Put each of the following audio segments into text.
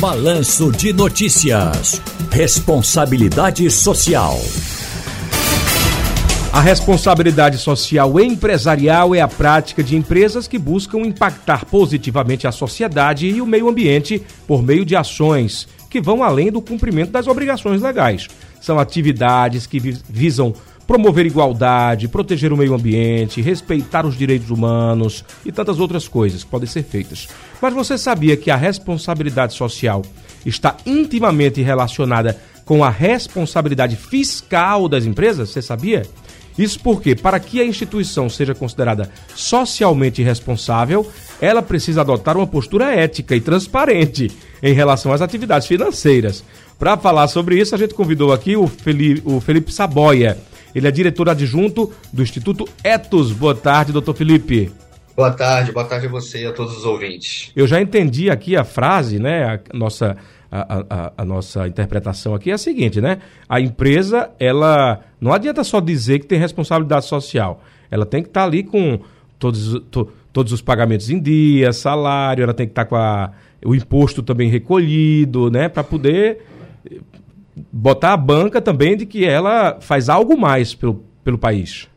Balanço de Notícias. Responsabilidade Social. A responsabilidade social empresarial é a prática de empresas que buscam impactar positivamente a sociedade e o meio ambiente por meio de ações que vão além do cumprimento das obrigações legais. São atividades que visam promover igualdade, proteger o meio ambiente, respeitar os direitos humanos e tantas outras coisas que podem ser feitas. Mas você sabia que a responsabilidade social está intimamente relacionada com a responsabilidade fiscal das empresas? Você sabia? Isso porque, para que a instituição seja considerada socialmente responsável, ela precisa adotar uma postura ética e transparente em relação às atividades financeiras. Para falar sobre isso, a gente convidou aqui o Felipe, o Felipe Saboia ele é diretor adjunto do Instituto Etos. Boa tarde, doutor Felipe. Boa tarde, boa tarde a você e a todos os ouvintes. Eu já entendi aqui a frase, né? A nossa, a, a, a, nossa interpretação aqui é a seguinte, né? A empresa, ela não adianta só dizer que tem responsabilidade social. Ela tem que estar tá ali com todos, to, todos os pagamentos em dia, salário, ela tem que estar tá com a, o imposto também recolhido, né? Para poder botar a banca também de que ela faz algo mais pelo, pelo país.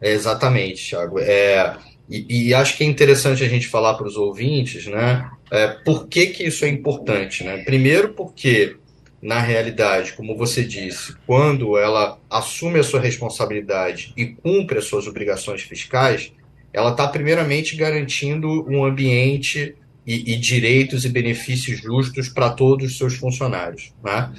Exatamente, Thiago. É, e, e, acho que é interessante a gente falar para os ouvintes, né? É, por que, que isso é importante, né? Primeiro porque, na realidade, como você disse, quando ela assume a sua responsabilidade e cumpre as suas obrigações fiscais, ela está primeiramente garantindo um ambiente e, e direitos e benefícios justos para todos os seus funcionários. Né?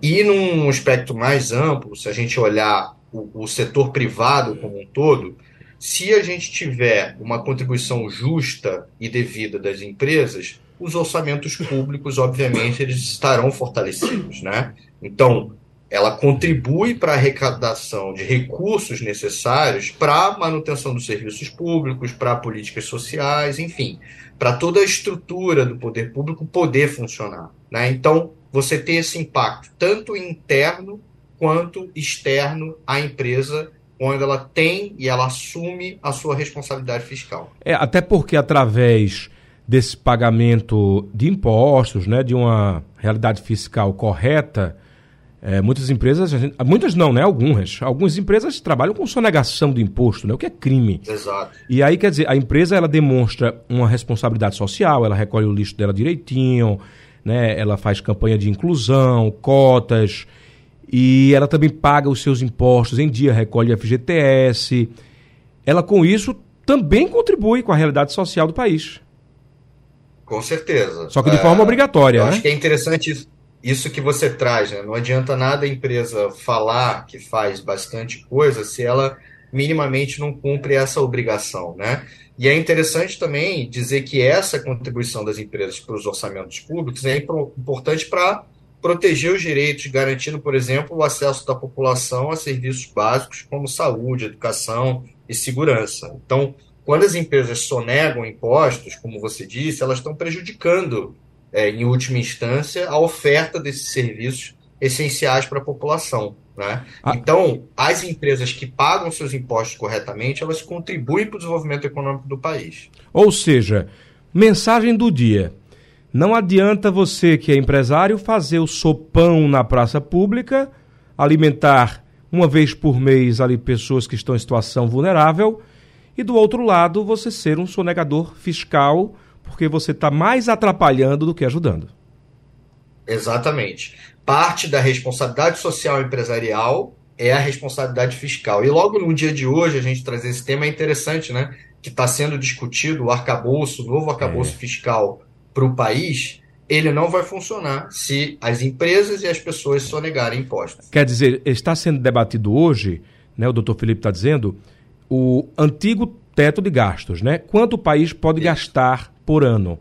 E num aspecto mais amplo, se a gente olhar o, o setor privado como um todo, se a gente tiver uma contribuição justa e devida das empresas, os orçamentos públicos, obviamente, eles estarão fortalecidos, né? Então, ela contribui para a arrecadação de recursos necessários para a manutenção dos serviços públicos, para políticas sociais, enfim, para toda a estrutura do poder público poder funcionar. Né? Então, você tem esse impacto tanto interno quanto externo à empresa quando ela tem e ela assume a sua responsabilidade fiscal. É, até porque através desse pagamento de impostos, né, de uma realidade fiscal correta, é, muitas empresas, muitas não, né? Algumas. Algumas empresas trabalham com sonegação de imposto, né? O que é crime. Exato. E aí, quer dizer, a empresa ela demonstra uma responsabilidade social, ela recolhe o lixo dela direitinho, né? Ela faz campanha de inclusão, cotas, e ela também paga os seus impostos em dia, recolhe FGTS. Ela, com isso, também contribui com a realidade social do país. Com certeza. Só que de forma é, obrigatória. Eu né? acho que é interessante isso isso que você traz, né? Não adianta nada a empresa falar que faz bastante coisa se ela minimamente não cumpre essa obrigação, né? E é interessante também dizer que essa contribuição das empresas para os orçamentos públicos é importante para proteger os direitos, garantindo, por exemplo, o acesso da população a serviços básicos como saúde, educação e segurança. Então, quando as empresas sonegam impostos, como você disse, elas estão prejudicando é, em última instância, a oferta desses serviços essenciais para a população. Né? Ah. Então, as empresas que pagam seus impostos corretamente, elas contribuem para o desenvolvimento econômico do país. Ou seja, mensagem do dia. Não adianta você, que é empresário, fazer o sopão na praça pública, alimentar uma vez por mês ali pessoas que estão em situação vulnerável, e do outro lado você ser um sonegador fiscal porque você está mais atrapalhando do que ajudando. Exatamente. Parte da responsabilidade social empresarial é a responsabilidade fiscal. E logo no dia de hoje, a gente trazer esse tema é interessante, né? Que está sendo discutido o arcabouço, o novo arcabouço é. fiscal para o país, ele não vai funcionar se as empresas e as pessoas sonegarem impostos. Quer dizer, está sendo debatido hoje, né, o doutor Felipe está dizendo, o antigo teto de gastos, né? Quanto o país pode Isso. gastar por ano.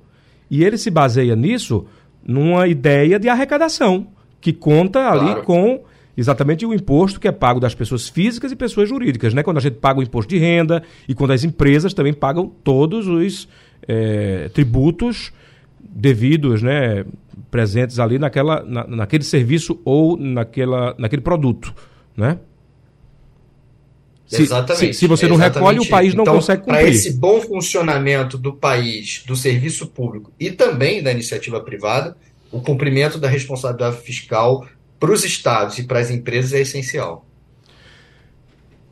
E ele se baseia nisso numa ideia de arrecadação, que conta ali claro. com exatamente o imposto que é pago das pessoas físicas e pessoas jurídicas, né? Quando a gente paga o imposto de renda e quando as empresas também pagam todos os é, tributos devidos, né? Presentes ali naquela, na, naquele serviço ou naquela, naquele produto, né? Se, Exatamente. Se, se você não recolhe, o país não então, consegue cumprir. Para esse bom funcionamento do país, do serviço público e também da iniciativa privada, o cumprimento da responsabilidade fiscal para os estados e para as empresas é essencial.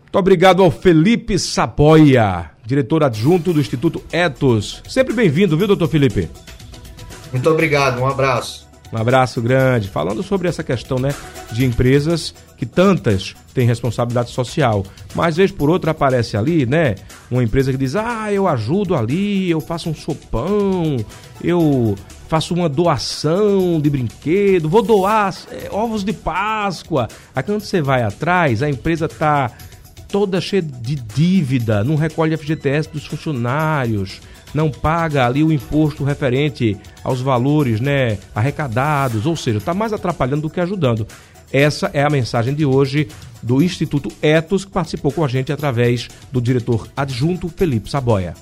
Muito obrigado ao Felipe Saboia, diretor adjunto do Instituto Etos. Sempre bem-vindo, viu, doutor Felipe? Muito obrigado, um abraço. Um abraço grande. Falando sobre essa questão né, de empresas que tantas têm responsabilidade social, mas vez por outra aparece ali, né? Uma empresa que diz: Ah, eu ajudo ali, eu faço um sopão, eu faço uma doação de brinquedo, vou doar é, ovos de Páscoa. Aí quando você vai atrás, a empresa está toda cheia de dívida, não recolhe FGTS dos funcionários não paga ali o imposto referente aos valores né, arrecadados, ou seja, está mais atrapalhando do que ajudando. Essa é a mensagem de hoje do Instituto Etos, que participou com a gente através do diretor adjunto Felipe Saboia.